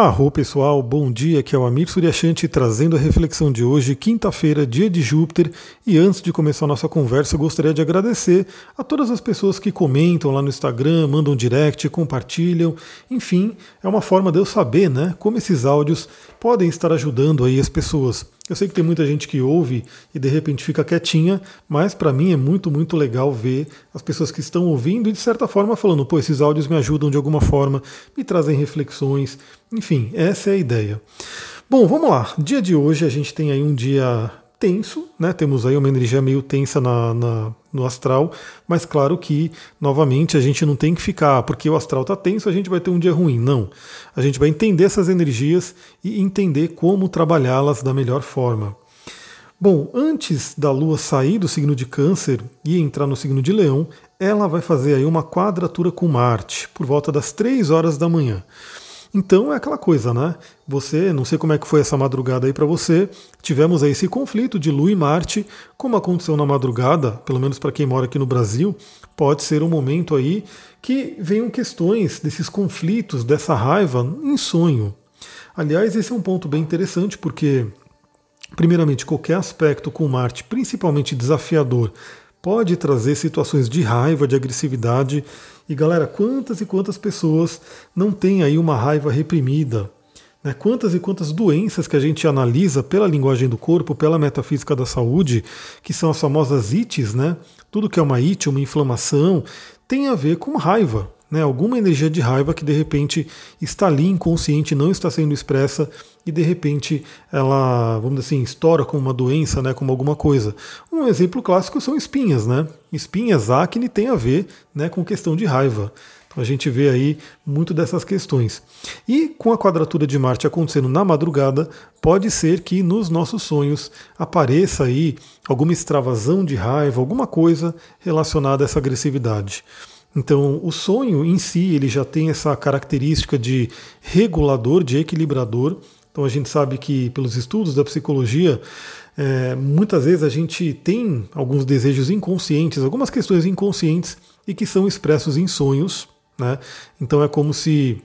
Arro pessoal, bom dia, aqui é o Amir Suryashanti trazendo a reflexão de hoje, quinta-feira, dia de Júpiter. E antes de começar a nossa conversa, eu gostaria de agradecer a todas as pessoas que comentam lá no Instagram, mandam direct, compartilham. Enfim, é uma forma de eu saber né, como esses áudios podem estar ajudando aí as pessoas. Eu sei que tem muita gente que ouve e de repente fica quietinha, mas para mim é muito, muito legal ver as pessoas que estão ouvindo e de certa forma falando, pô, esses áudios me ajudam de alguma forma, me trazem reflexões, enfim, essa é a ideia. Bom, vamos lá. Dia de hoje a gente tem aí um dia tenso, né? Temos aí uma energia meio tensa na, na, no astral, mas claro que, novamente, a gente não tem que ficar, porque o astral está tenso, a gente vai ter um dia ruim. Não. A gente vai entender essas energias e entender como trabalhá-las da melhor forma. Bom, antes da Lua sair do signo de Câncer e entrar no signo de Leão, ela vai fazer aí uma quadratura com Marte por volta das 3 horas da manhã. Então é aquela coisa, né? Você, não sei como é que foi essa madrugada aí para você, tivemos aí esse conflito de Lua e Marte, como aconteceu na madrugada, pelo menos para quem mora aqui no Brasil, pode ser um momento aí que venham questões desses conflitos, dessa raiva em sonho. Aliás, esse é um ponto bem interessante porque, primeiramente, qualquer aspecto com Marte, principalmente desafiador, pode trazer situações de raiva, de agressividade e galera, quantas e quantas pessoas não têm aí uma raiva reprimida? Né? Quantas e quantas doenças que a gente analisa pela linguagem do corpo, pela metafísica da saúde, que são as famosas ites, né? Tudo que é uma it, uma inflamação, tem a ver com raiva né, alguma energia de raiva que de repente está ali inconsciente, não está sendo expressa e de repente ela, vamos dizer assim, estoura como uma doença, né, como alguma coisa. Um exemplo clássico são espinhas, né? Espinhas, acne tem a ver, né, com questão de raiva. Então a gente vê aí muito dessas questões. E com a quadratura de Marte acontecendo na madrugada, pode ser que nos nossos sonhos apareça aí alguma extravasão de raiva, alguma coisa relacionada a essa agressividade. Então, o sonho em si ele já tem essa característica de regulador, de equilibrador. Então, a gente sabe que pelos estudos da psicologia, é, muitas vezes a gente tem alguns desejos inconscientes, algumas questões inconscientes e que são expressos em sonhos. Né? Então, é como se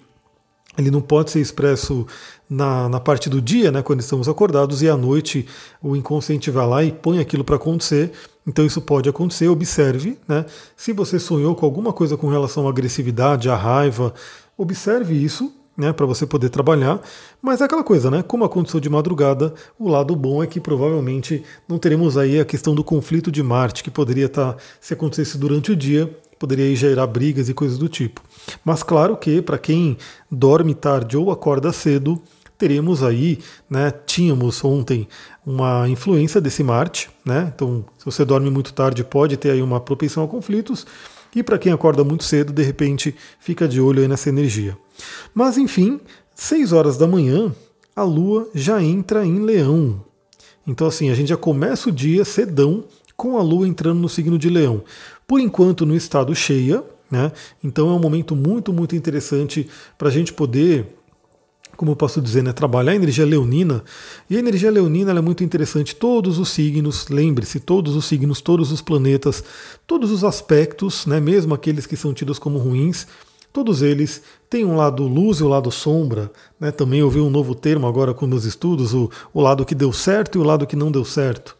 ele não pode ser expresso na, na parte do dia, né, quando estamos acordados, e à noite o inconsciente vai lá e põe aquilo para acontecer. Então isso pode acontecer, observe. Né, se você sonhou com alguma coisa com relação à agressividade, à raiva, observe isso. Né, para você poder trabalhar, mas é aquela coisa, né? Como aconteceu de madrugada, o lado bom é que provavelmente não teremos aí a questão do conflito de Marte, que poderia estar, tá, se acontecesse durante o dia, poderia gerar brigas e coisas do tipo. Mas claro que para quem dorme tarde ou acorda cedo, teremos aí, né, tínhamos ontem uma influência desse Marte, né? Então, se você dorme muito tarde, pode ter aí uma propensão a conflitos. E para quem acorda muito cedo, de repente, fica de olho aí nessa energia. Mas enfim, 6 horas da manhã, a Lua já entra em Leão. Então assim, a gente já começa o dia cedão com a Lua entrando no signo de Leão por enquanto no estado cheia, né? Então é um momento muito, muito interessante para a gente poder como eu posso dizer, né, trabalhar a energia leonina. E a energia leonina é muito interessante. Todos os signos, lembre-se, todos os signos, todos os planetas, todos os aspectos, né, mesmo aqueles que são tidos como ruins, todos eles têm um lado luz e o um lado sombra. Né? Também ouvi um novo termo agora com meus estudos, o, o lado que deu certo e o lado que não deu certo.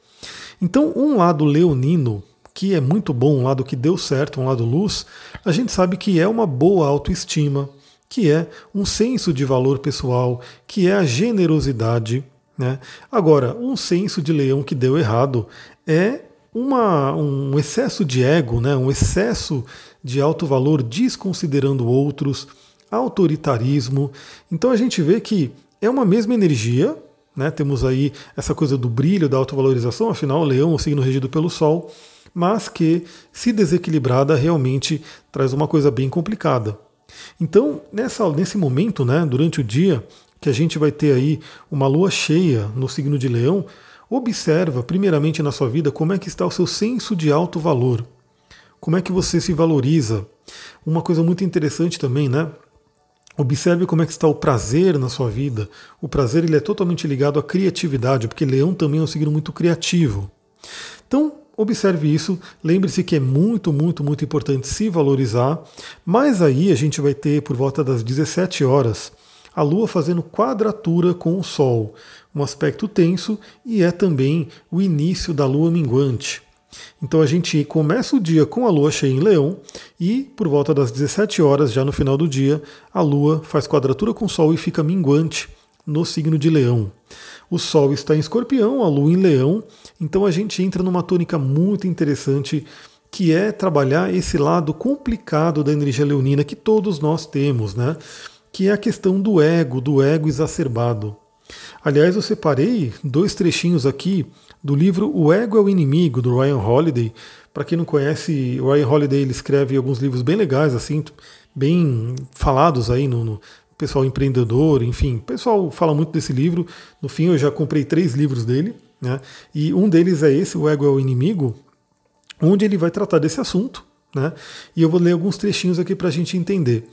Então, um lado leonino, que é muito bom, um lado que deu certo, um lado luz, a gente sabe que é uma boa autoestima, que é um senso de valor pessoal, que é a generosidade. Né? Agora, um senso de leão que deu errado é uma, um excesso de ego, né? um excesso de alto valor desconsiderando outros, autoritarismo. Então a gente vê que é uma mesma energia, né? temos aí essa coisa do brilho, da autovalorização, afinal, o leão é o signo regido pelo Sol, mas que, se desequilibrada, realmente traz uma coisa bem complicada. Então, nessa, nesse momento, né, durante o dia, que a gente vai ter aí uma lua cheia no signo de Leão, observa primeiramente na sua vida como é que está o seu senso de alto valor. Como é que você se valoriza? Uma coisa muito interessante também, né? Observe como é que está o prazer na sua vida. O prazer ele é totalmente ligado à criatividade, porque Leão também é um signo muito criativo. Então, observe isso, lembre-se que é muito, muito, muito importante se valorizar, mas aí a gente vai ter por volta das 17 horas a Lua fazendo quadratura com o Sol, um aspecto tenso e é também o início da Lua minguante. Então a gente começa o dia com a lua cheia em Leão e por volta das 17 horas, já no final do dia, a lua faz quadratura com o Sol e fica minguante no signo de Leão. O Sol está em Escorpião, a Lua em Leão, então a gente entra numa tônica muito interessante que é trabalhar esse lado complicado da energia leonina que todos nós temos, né? Que é a questão do ego, do ego exacerbado. Aliás, eu separei dois trechinhos aqui do livro O Ego é o Inimigo, do Ryan Holiday. Para quem não conhece, o Ryan Holiday ele escreve alguns livros bem legais, assim, bem falados aí no, no pessoal empreendedor, enfim. O pessoal fala muito desse livro. No fim, eu já comprei três livros dele, né? E um deles é esse, O Ego é o Inimigo, onde ele vai tratar desse assunto, né? E eu vou ler alguns trechinhos aqui para a gente entender.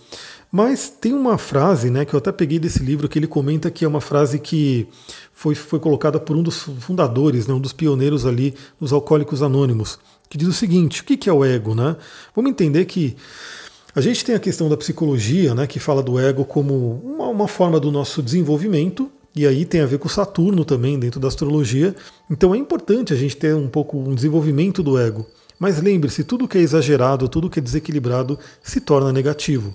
Mas tem uma frase, né, que eu até peguei desse livro, que ele comenta que é uma frase que foi, foi colocada por um dos fundadores, né, um dos pioneiros ali dos Alcoólicos Anônimos, que diz o seguinte: o que é o ego? Né? Vamos entender que a gente tem a questão da psicologia, né, que fala do ego como uma, uma forma do nosso desenvolvimento, e aí tem a ver com Saturno também dentro da astrologia. Então é importante a gente ter um pouco um desenvolvimento do ego. Mas lembre-se, tudo que é exagerado, tudo que é desequilibrado se torna negativo.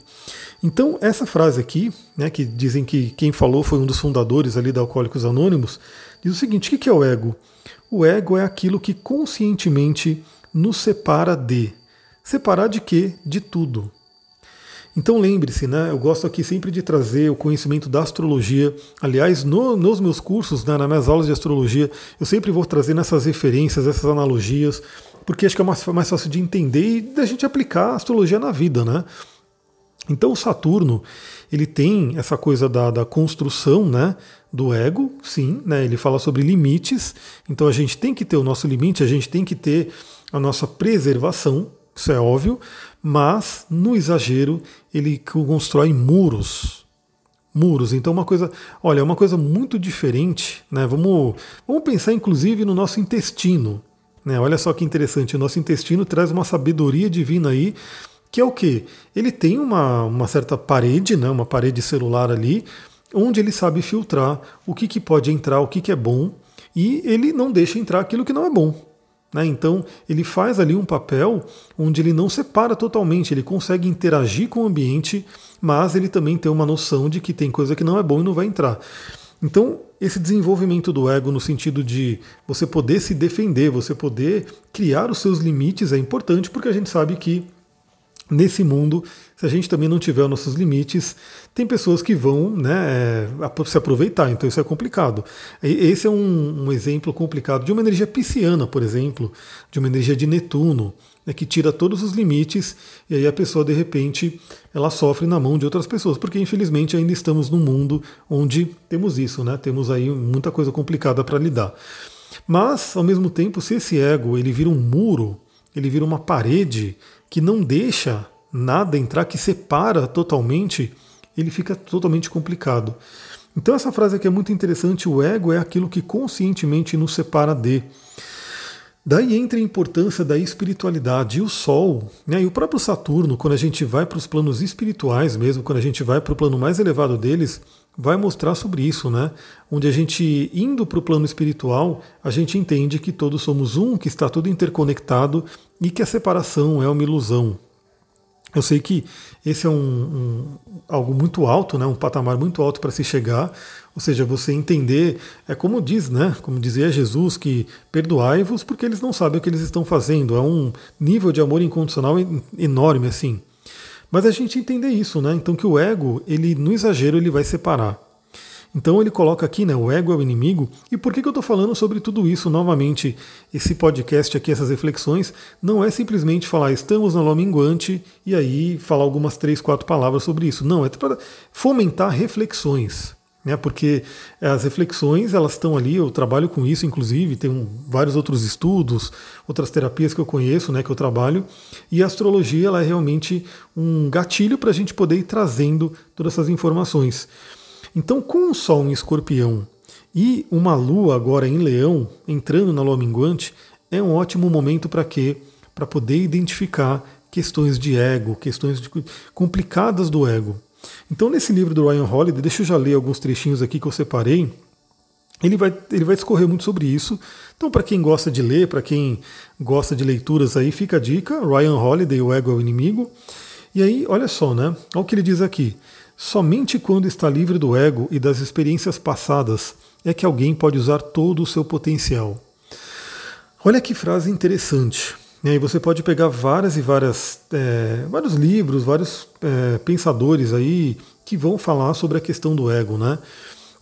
Então, essa frase aqui, né, que dizem que quem falou foi um dos fundadores ali da Alcoólicos Anônimos, diz o seguinte: o que é o ego? O ego é aquilo que conscientemente nos separa de. Separar de quê? De tudo. Então lembre-se, né? Eu gosto aqui sempre de trazer o conhecimento da astrologia. Aliás, no, nos meus cursos, né, nas minhas aulas de astrologia, eu sempre vou trazer essas referências, essas analogias, porque acho que é mais, mais fácil de entender e da gente aplicar a astrologia na vida, né? Então o Saturno ele tem essa coisa da, da construção né, do ego, sim, né, ele fala sobre limites, então a gente tem que ter o nosso limite, a gente tem que ter a nossa preservação, isso é óbvio, mas no exagero ele constrói muros. Muros, então uma coisa, olha, é uma coisa muito diferente, né? Vamos, vamos pensar inclusive no nosso intestino. Né? Olha só que interessante, o nosso intestino traz uma sabedoria divina aí, que é o que? Ele tem uma, uma certa parede, né? uma parede celular ali, onde ele sabe filtrar o que, que pode entrar, o que, que é bom, e ele não deixa entrar aquilo que não é bom. Né? Então ele faz ali um papel onde ele não separa totalmente, ele consegue interagir com o ambiente, mas ele também tem uma noção de que tem coisa que não é bom e não vai entrar. Então, esse desenvolvimento do ego no sentido de você poder se defender, você poder criar os seus limites é importante porque a gente sabe que nesse mundo, se a gente também não tiver os nossos limites, tem pessoas que vão né, é, se aproveitar, então isso é complicado. Esse é um, um, exemplo complicado de uma energia pisciana, por exemplo, de uma energia de Netuno, né, que tira todos os limites e aí a pessoa, de repente, ela sofre na mão de outras pessoas, porque infelizmente ainda estamos num mundo onde temos isso, né, temos aí muita coisa complicada para lidar. Mas, ao mesmo tempo, se esse ego ele vira um muro, ele vira uma parede, que não deixa nada entrar, que separa totalmente, ele fica totalmente complicado. Então essa frase aqui é muito interessante, o ego é aquilo que conscientemente nos separa de. Daí entra a importância da espiritualidade. E o Sol, né, e o próprio Saturno, quando a gente vai para os planos espirituais mesmo, quando a gente vai para o plano mais elevado deles, vai mostrar sobre isso, né? Onde a gente, indo para o plano espiritual, a gente entende que todos somos um, que está tudo interconectado e que a separação é uma ilusão. Eu sei que esse é um, um algo muito alto, né, um patamar muito alto para se chegar, ou seja, você entender, é como diz, né, como dizia Jesus, que perdoai-vos porque eles não sabem o que eles estão fazendo, é um nível de amor incondicional enorme assim. Mas a gente entender isso, né, então que o ego, ele no exagero ele vai separar. Então ele coloca aqui, né, o ego é o inimigo. E por que, que eu estou falando sobre tudo isso novamente? Esse podcast aqui, essas reflexões, não é simplesmente falar estamos na lua minguante e aí falar algumas três, quatro palavras sobre isso. Não, é para fomentar reflexões. Né, porque as reflexões elas estão ali, eu trabalho com isso, inclusive, tem vários outros estudos, outras terapias que eu conheço, né, que eu trabalho, e a astrologia ela é realmente um gatilho para a gente poder ir trazendo todas essas informações. Então, com o Sol em Escorpião e uma Lua agora em Leão, entrando na Lua minguante, é um ótimo momento para quê? Para poder identificar questões de ego, questões de, complicadas do ego. Então, nesse livro do Ryan Holiday, deixa eu já ler alguns trechinhos aqui que eu separei. Ele vai, ele vai discorrer muito sobre isso. Então, para quem gosta de ler, para quem gosta de leituras aí, fica a dica: Ryan Holiday, O Ego é o Inimigo. E aí, olha só, né? Olha o que ele diz aqui. Somente quando está livre do ego e das experiências passadas é que alguém pode usar todo o seu potencial. Olha que frase interessante. E aí você pode pegar várias e várias, é, vários livros, vários é, pensadores aí que vão falar sobre a questão do ego, né?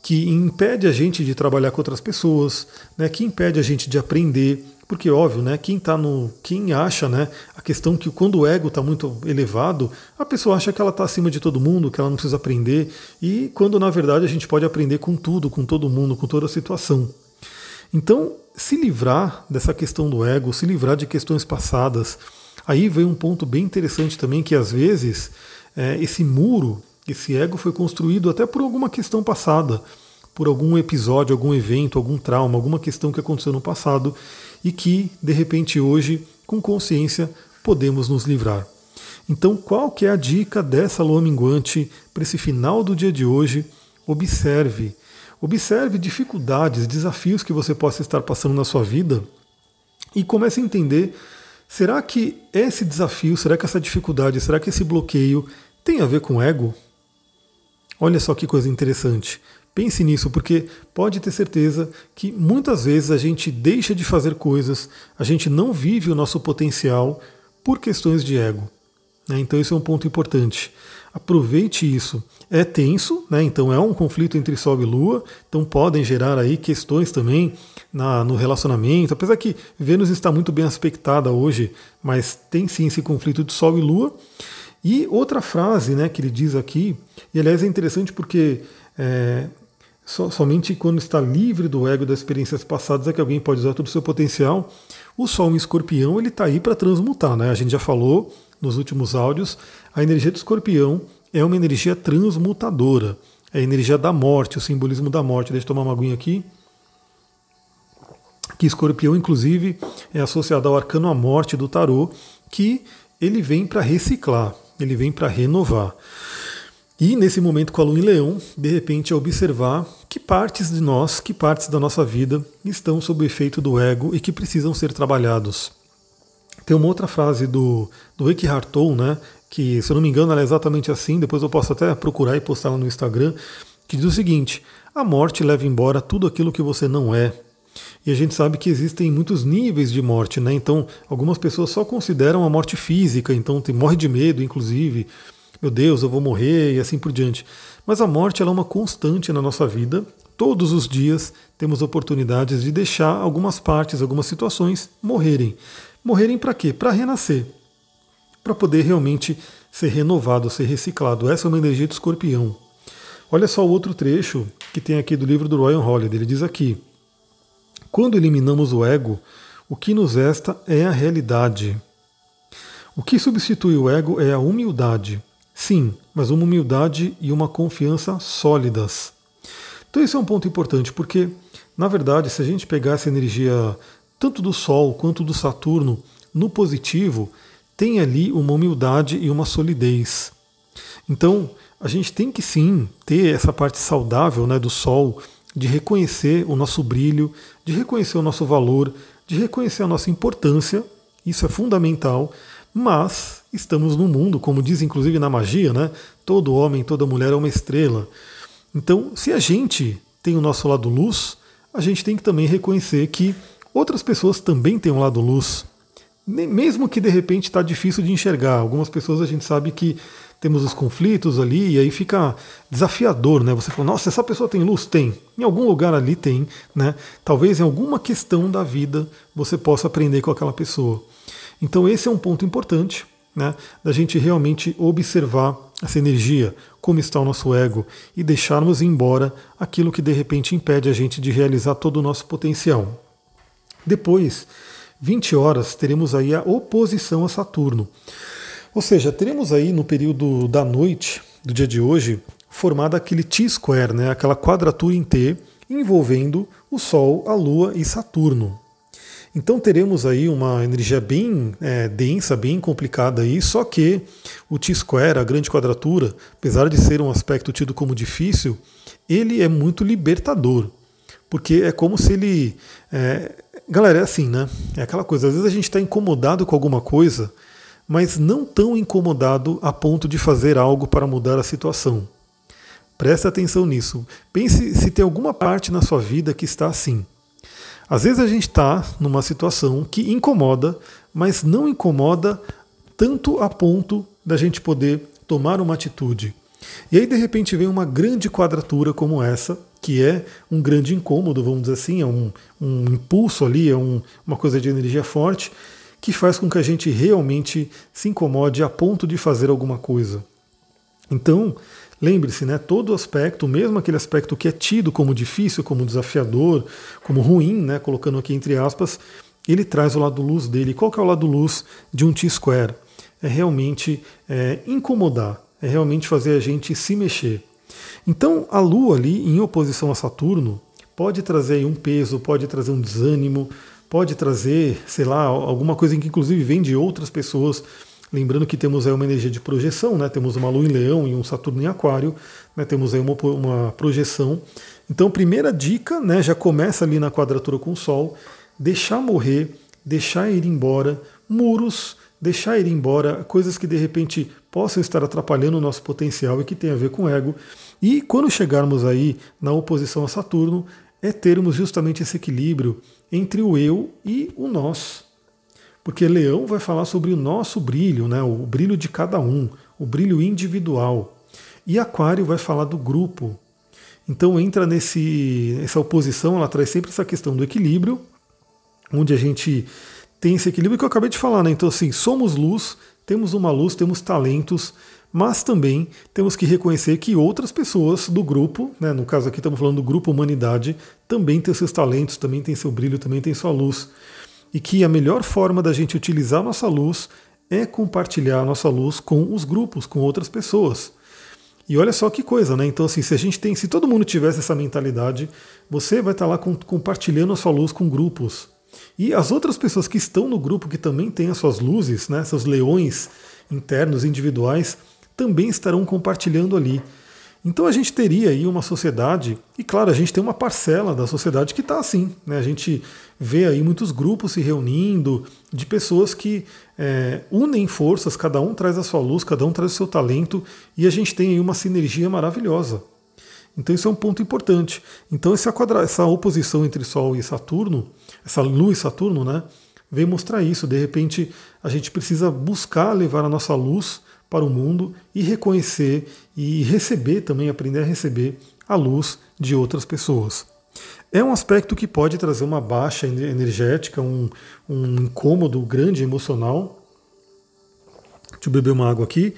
Que impede a gente de trabalhar com outras pessoas, né? Que impede a gente de aprender, porque óbvio, né? Quem tá no, quem acha, né? A questão que quando o ego está muito elevado, a pessoa acha que ela está acima de todo mundo, que ela não precisa aprender, e quando na verdade a gente pode aprender com tudo, com todo mundo, com toda a situação. Então, se livrar dessa questão do ego, se livrar de questões passadas, aí vem um ponto bem interessante também que às vezes é, esse muro, esse ego foi construído até por alguma questão passada por algum episódio, algum evento, algum trauma, alguma questão que aconteceu no passado e que, de repente, hoje, com consciência, podemos nos livrar. Então, qual que é a dica dessa lua minguante para esse final do dia de hoje? Observe. Observe dificuldades, desafios que você possa estar passando na sua vida e comece a entender: será que esse desafio, será que essa dificuldade, será que esse bloqueio tem a ver com ego? Olha só que coisa interessante. Pense nisso, porque pode ter certeza que muitas vezes a gente deixa de fazer coisas, a gente não vive o nosso potencial por questões de ego. Né? Então, isso é um ponto importante. Aproveite isso. É tenso, né? então é um conflito entre Sol e Lua, então podem gerar aí questões também na, no relacionamento, apesar que Vênus está muito bem aspectada hoje, mas tem sim esse conflito de Sol e Lua. E outra frase né, que ele diz aqui, e aliás é interessante porque é, So, somente quando está livre do ego das experiências passadas é que alguém pode usar todo o seu potencial. O Sol em Escorpião ele está aí para transmutar, né? A gente já falou nos últimos áudios. A energia do Escorpião é uma energia transmutadora. É a energia da morte, o simbolismo da morte. Deixa eu tomar uma aguinha aqui. Que Escorpião, inclusive, é associado ao arcano à morte do tarô, que ele vem para reciclar, ele vem para renovar. E nesse momento com a Lua em Leão, de repente é observar que partes de nós, que partes da nossa vida estão sob o efeito do ego e que precisam ser trabalhados. Tem uma outra frase do, do Eckhart Tolle, né, que se eu não me engano ela é exatamente assim, depois eu posso até procurar e postar lá no Instagram, que diz o seguinte: a morte leva embora tudo aquilo que você não é. E a gente sabe que existem muitos níveis de morte, né? Então, algumas pessoas só consideram a morte física, então morre de medo, inclusive meu Deus, eu vou morrer e assim por diante. Mas a morte é uma constante na nossa vida. Todos os dias temos oportunidades de deixar algumas partes, algumas situações morrerem. Morrerem para quê? Para renascer. Para poder realmente ser renovado, ser reciclado. Essa é uma energia do escorpião. Olha só o outro trecho que tem aqui do livro do Ryan Holiday. Ele diz aqui: Quando eliminamos o ego, o que nos resta é a realidade. O que substitui o ego é a humildade. Sim, mas uma humildade e uma confiança sólidas. Então esse é um ponto importante, porque, na verdade, se a gente pegar essa energia tanto do Sol quanto do Saturno no positivo, tem ali uma humildade e uma solidez. Então, a gente tem que sim ter essa parte saudável né, do Sol, de reconhecer o nosso brilho, de reconhecer o nosso valor, de reconhecer a nossa importância, isso é fundamental, mas estamos no mundo, como diz inclusive na magia, né? Todo homem, toda mulher é uma estrela. Então, se a gente tem o nosso lado luz, a gente tem que também reconhecer que outras pessoas também têm um lado luz. Mesmo que de repente está difícil de enxergar. Algumas pessoas a gente sabe que temos os conflitos ali e aí fica desafiador, né? Você fala, nossa, essa pessoa tem luz? Tem. Em algum lugar ali tem, né? Talvez em alguma questão da vida você possa aprender com aquela pessoa. Então esse é um ponto importante né, da gente realmente observar essa energia, como está o nosso ego, e deixarmos embora aquilo que de repente impede a gente de realizar todo o nosso potencial. Depois, 20 horas, teremos aí a oposição a Saturno. Ou seja, teremos aí no período da noite do dia de hoje formada aquele T-square, né, aquela quadratura em T envolvendo o Sol, a Lua e Saturno. Então teremos aí uma energia bem é, densa, bem complicada aí, só que o T-square, a grande quadratura, apesar de ser um aspecto tido como difícil, ele é muito libertador, porque é como se ele... É, galera, é assim, né? É aquela coisa, às vezes a gente está incomodado com alguma coisa, mas não tão incomodado a ponto de fazer algo para mudar a situação. Preste atenção nisso. Pense se tem alguma parte na sua vida que está assim. Às vezes a gente está numa situação que incomoda, mas não incomoda tanto a ponto da gente poder tomar uma atitude. E aí de repente vem uma grande quadratura como essa, que é um grande incômodo, vamos dizer assim, é um, um impulso ali, é um, uma coisa de energia forte, que faz com que a gente realmente se incomode a ponto de fazer alguma coisa. Então, Lembre-se, né, todo aspecto, mesmo aquele aspecto que é tido como difícil, como desafiador, como ruim, né, colocando aqui entre aspas, ele traz o lado luz dele. Qual que é o lado luz de um T-square? É realmente é, incomodar, é realmente fazer a gente se mexer. Então a Lua ali em oposição a Saturno pode trazer um peso, pode trazer um desânimo, pode trazer, sei lá, alguma coisa que inclusive vem de outras pessoas Lembrando que temos aí uma energia de projeção, né? temos uma Lua em Leão e um Saturno em Aquário, né? temos aí uma, uma projeção. Então, primeira dica, né? já começa ali na quadratura com o Sol, deixar morrer, deixar ir embora muros, deixar ir embora coisas que de repente possam estar atrapalhando o nosso potencial e que tem a ver com ego. E quando chegarmos aí na oposição a Saturno, é termos justamente esse equilíbrio entre o eu e o nós. Porque Leão vai falar sobre o nosso brilho, né? o brilho de cada um, o brilho individual. E Aquário vai falar do grupo. Então entra nesse essa oposição, ela traz sempre essa questão do equilíbrio, onde a gente tem esse equilíbrio que eu acabei de falar, né? Então assim, somos luz, temos uma luz, temos talentos, mas também temos que reconhecer que outras pessoas do grupo, né, no caso aqui estamos falando do grupo Humanidade, também tem seus talentos, também tem seu brilho, também tem sua luz e que a melhor forma da gente utilizar a nossa luz é compartilhar a nossa luz com os grupos, com outras pessoas. E olha só que coisa, né? Então, assim, se a gente tem, se todo mundo tivesse essa mentalidade, você vai estar lá com, compartilhando a sua luz com grupos. E as outras pessoas que estão no grupo, que também têm as suas luzes, né, seus leões internos, individuais, também estarão compartilhando ali. Então a gente teria aí uma sociedade, e claro, a gente tem uma parcela da sociedade que está assim. Né? A gente vê aí muitos grupos se reunindo de pessoas que é, unem forças, cada um traz a sua luz, cada um traz o seu talento, e a gente tem aí uma sinergia maravilhosa. Então isso é um ponto importante. Então essa, quadra, essa oposição entre Sol e Saturno, essa Lua e Saturno, né, vem mostrar isso. De repente a gente precisa buscar levar a nossa luz para o mundo e reconhecer e receber também, aprender a receber a luz de outras pessoas. É um aspecto que pode trazer uma baixa energética, um, um incômodo grande emocional. Deixa eu beber uma água aqui.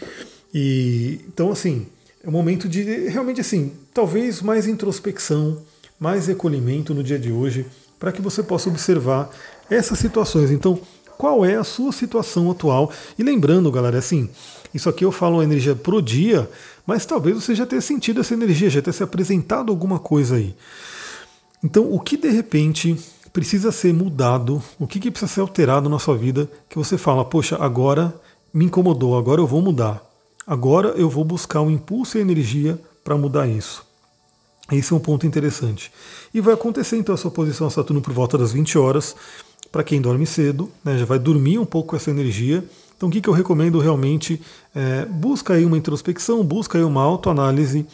E então assim, é um momento de realmente assim, talvez mais introspecção, mais recolhimento no dia de hoje, para que você possa observar essas situações. Então, qual é a sua situação atual? E lembrando, galera, assim, isso aqui eu falo energia pro dia, mas talvez você já tenha sentido essa energia, já tenha se apresentado alguma coisa aí. Então, o que de repente precisa ser mudado, o que, que precisa ser alterado na sua vida, que você fala, poxa, agora me incomodou, agora eu vou mudar. Agora eu vou buscar um impulso e energia para mudar isso. Esse é um ponto interessante. E vai acontecer então essa oposição a Saturno por volta das 20 horas. Para quem dorme cedo, né, já vai dormir um pouco com essa energia então o que, que eu recomendo realmente? É, busca aí uma introspecção, busca aí uma autoanálise,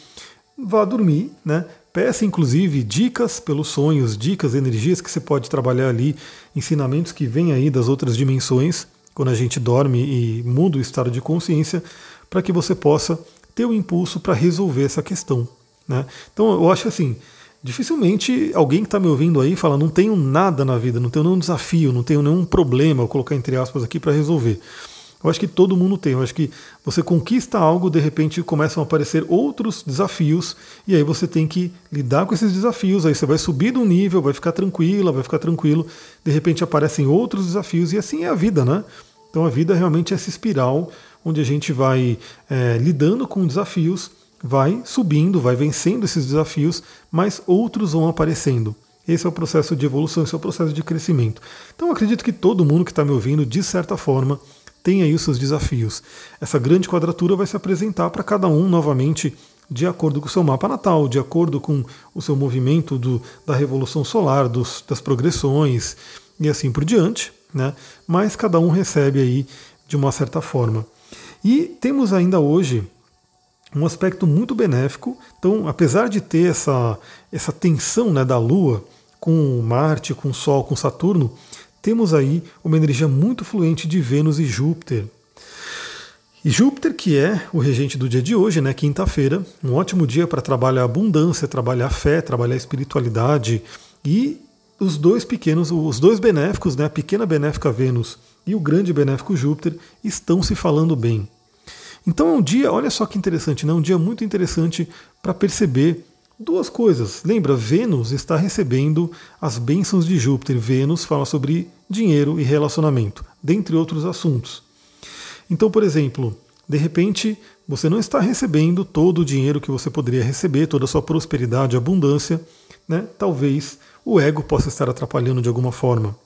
vá dormir, né? Peça inclusive dicas pelos sonhos, dicas, energias que você pode trabalhar ali, ensinamentos que vêm aí das outras dimensões, quando a gente dorme e muda o estado de consciência, para que você possa ter o impulso para resolver essa questão. Né? Então eu acho assim, dificilmente alguém que está me ouvindo aí fala, não tenho nada na vida, não tenho nenhum desafio, não tenho nenhum problema, vou colocar entre aspas aqui para resolver. Eu acho que todo mundo tem. Eu acho que você conquista algo, de repente começam a aparecer outros desafios, e aí você tem que lidar com esses desafios. Aí você vai subir de um nível, vai ficar tranquila, vai ficar tranquilo. De repente aparecem outros desafios, e assim é a vida, né? Então a vida realmente é essa espiral onde a gente vai é, lidando com desafios, vai subindo, vai vencendo esses desafios, mas outros vão aparecendo. Esse é o processo de evolução, esse é o processo de crescimento. Então acredito que todo mundo que está me ouvindo, de certa forma, tem aí os seus desafios. Essa grande quadratura vai se apresentar para cada um novamente de acordo com o seu mapa natal, de acordo com o seu movimento do, da revolução solar, dos, das progressões e assim por diante, né? Mas cada um recebe aí de uma certa forma. E temos ainda hoje um aspecto muito benéfico. Então, apesar de ter essa, essa tensão né, da Lua com Marte, com Sol, com Saturno, temos aí uma energia muito fluente de Vênus e Júpiter. E Júpiter, que é o regente do dia de hoje, né, quinta-feira, um ótimo dia para trabalhar abundância, trabalhar fé, trabalhar espiritualidade e os dois pequenos, os dois benéficos, né, a pequena benéfica Vênus e o grande benéfico Júpiter estão se falando bem. Então é um dia, olha só que interessante, né, um dia muito interessante para perceber duas coisas. Lembra, Vênus está recebendo as bênçãos de Júpiter. Vênus fala sobre dinheiro e relacionamento, dentre outros assuntos. Então, por exemplo, de repente você não está recebendo todo o dinheiro que você poderia receber, toda a sua prosperidade, abundância, né? Talvez o ego possa estar atrapalhando de alguma forma.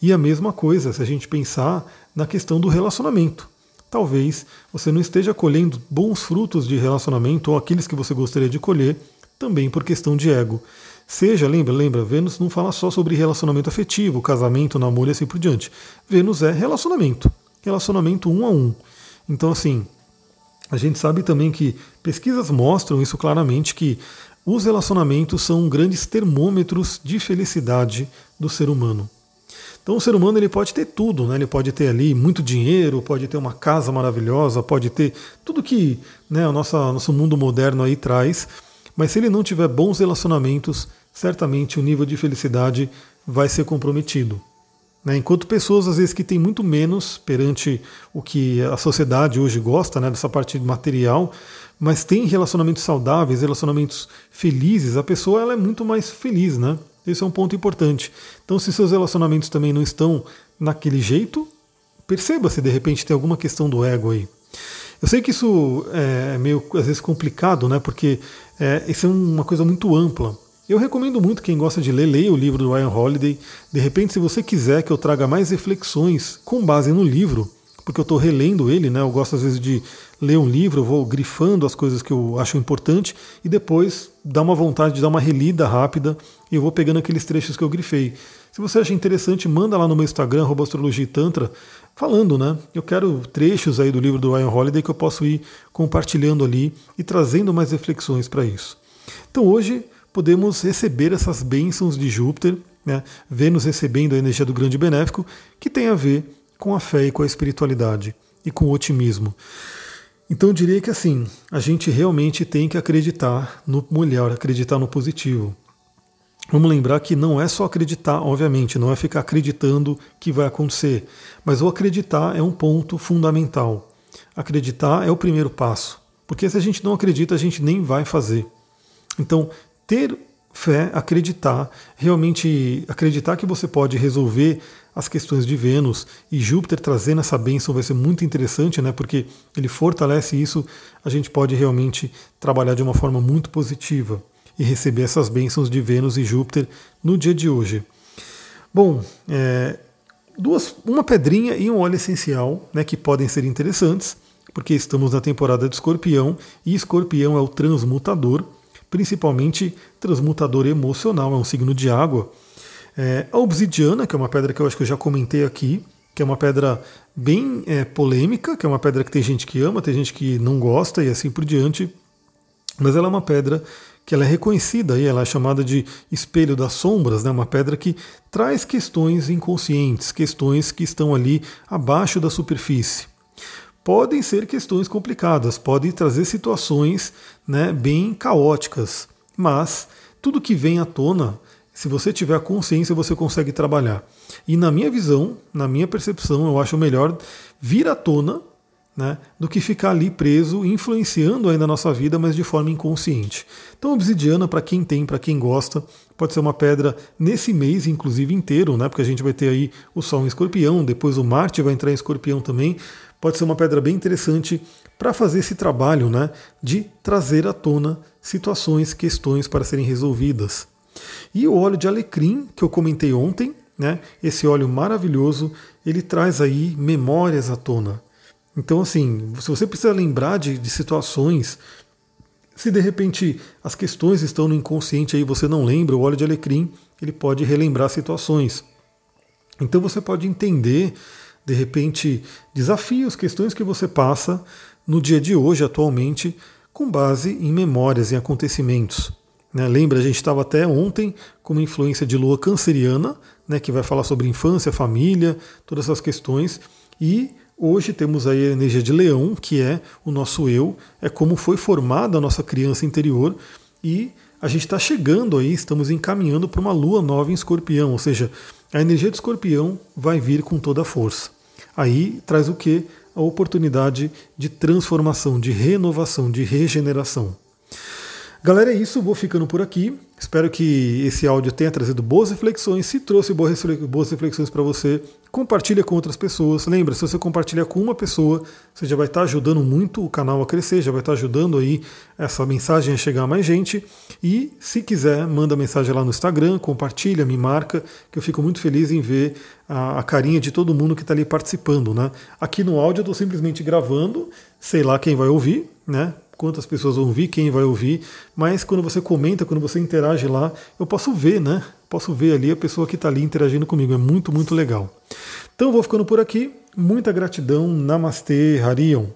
E a mesma coisa se a gente pensar na questão do relacionamento. Talvez você não esteja colhendo bons frutos de relacionamento ou aqueles que você gostaria de colher, também por questão de ego. Seja, lembra, lembra, Vênus não fala só sobre relacionamento afetivo, casamento, namoro e assim por diante. Vênus é relacionamento relacionamento um a um. Então, assim, a gente sabe também que pesquisas mostram isso claramente que os relacionamentos são grandes termômetros de felicidade do ser humano. Então o ser humano ele pode ter tudo, né? ele pode ter ali muito dinheiro, pode ter uma casa maravilhosa, pode ter tudo que né, o nosso, nosso mundo moderno aí traz, mas se ele não tiver bons relacionamentos, certamente o nível de felicidade vai ser comprometido. Né? Enquanto pessoas, às vezes, que têm muito menos perante o que a sociedade hoje gosta, né, dessa parte material, mas tem relacionamentos saudáveis, relacionamentos felizes, a pessoa ela é muito mais feliz, né? Esse é um ponto importante. Então, se seus relacionamentos também não estão naquele jeito, perceba se de repente tem alguma questão do ego aí. Eu sei que isso é meio, às vezes, complicado, né? Porque é, isso é uma coisa muito ampla. Eu recomendo muito quem gosta de ler, leia o livro do Ryan Holiday. De repente, se você quiser que eu traga mais reflexões com base no livro, porque eu estou relendo ele, né? Eu gosto às vezes de ler um livro, eu vou grifando as coisas que eu acho importante e depois dá uma vontade de dar uma relida rápida e eu vou pegando aqueles trechos que eu grifei. Se você acha interessante, manda lá no meu Instagram, Astrologia Tantra, falando, né? Eu quero trechos aí do livro do Ryan Holiday que eu posso ir compartilhando ali e trazendo mais reflexões para isso. Então hoje podemos receber essas bênçãos de Júpiter, né? Vênus recebendo a energia do grande benéfico, que tem a ver com a fé e com a espiritualidade e com o otimismo. Então eu diria que assim, a gente realmente tem que acreditar no melhor, acreditar no positivo. Vamos lembrar que não é só acreditar, obviamente, não é ficar acreditando que vai acontecer, mas o acreditar é um ponto fundamental. Acreditar é o primeiro passo, porque se a gente não acredita, a gente nem vai fazer. Então, ter fé, acreditar, realmente acreditar que você pode resolver as questões de Vênus e Júpiter trazendo essa bênção vai ser muito interessante, né? Porque ele fortalece isso, a gente pode realmente trabalhar de uma forma muito positiva e receber essas bênçãos de Vênus e Júpiter no dia de hoje. Bom, é, duas, uma pedrinha e um óleo essencial, né? Que podem ser interessantes, porque estamos na temporada de Escorpião e Escorpião é o transmutador principalmente transmutador emocional, é um signo de água. É, a obsidiana, que é uma pedra que eu acho que eu já comentei aqui, que é uma pedra bem é, polêmica, que é uma pedra que tem gente que ama, tem gente que não gosta e assim por diante, mas ela é uma pedra que ela é reconhecida e ela é chamada de espelho das sombras, né? uma pedra que traz questões inconscientes, questões que estão ali abaixo da superfície podem ser questões complicadas, podem trazer situações né, bem caóticas, mas tudo que vem à tona, se você tiver a consciência, você consegue trabalhar. E na minha visão, na minha percepção, eu acho melhor vir à tona né, do que ficar ali preso, influenciando ainda a nossa vida, mas de forma inconsciente. Então, obsidiana, para quem tem, para quem gosta, pode ser uma pedra nesse mês, inclusive inteiro, né, porque a gente vai ter aí o Sol em escorpião, depois o Marte vai entrar em escorpião também, pode ser uma pedra bem interessante para fazer esse trabalho né, de trazer à tona situações, questões para serem resolvidas. E o óleo de alecrim, que eu comentei ontem, né? Esse óleo maravilhoso, ele traz aí memórias à tona. Então, assim, se você precisa lembrar de, de situações, se de repente as questões estão no inconsciente aí você não lembra, o óleo de alecrim ele pode relembrar situações. Então você pode entender, de repente, desafios, questões que você passa no dia de hoje, atualmente, com base em memórias, em acontecimentos. Né? Lembra, a gente estava até ontem com uma influência de lua canceriana, né, que vai falar sobre infância, família, todas essas questões, e hoje temos aí a energia de leão, que é o nosso eu, é como foi formada a nossa criança interior, e a gente está chegando aí, estamos encaminhando para uma lua nova em escorpião, ou seja, a energia de escorpião vai vir com toda a força. Aí traz o que? A oportunidade de transformação, de renovação, de regeneração. Galera, é isso, vou ficando por aqui. Espero que esse áudio tenha trazido boas reflexões. Se trouxe boas reflexões para você, compartilha com outras pessoas. Lembra, se você compartilhar com uma pessoa, você já vai estar ajudando muito o canal a crescer, já vai estar ajudando aí essa mensagem a chegar a mais gente. E se quiser, manda mensagem lá no Instagram, compartilha, me marca, que eu fico muito feliz em ver a, a carinha de todo mundo que está ali participando. Né? Aqui no áudio eu estou simplesmente gravando, sei lá quem vai ouvir, né? Quantas pessoas vão ouvir, quem vai ouvir, mas quando você comenta, quando você interage lá, eu posso ver, né? Posso ver ali a pessoa que está ali interagindo comigo. É muito, muito legal. Então vou ficando por aqui. Muita gratidão. Namastê, Harion.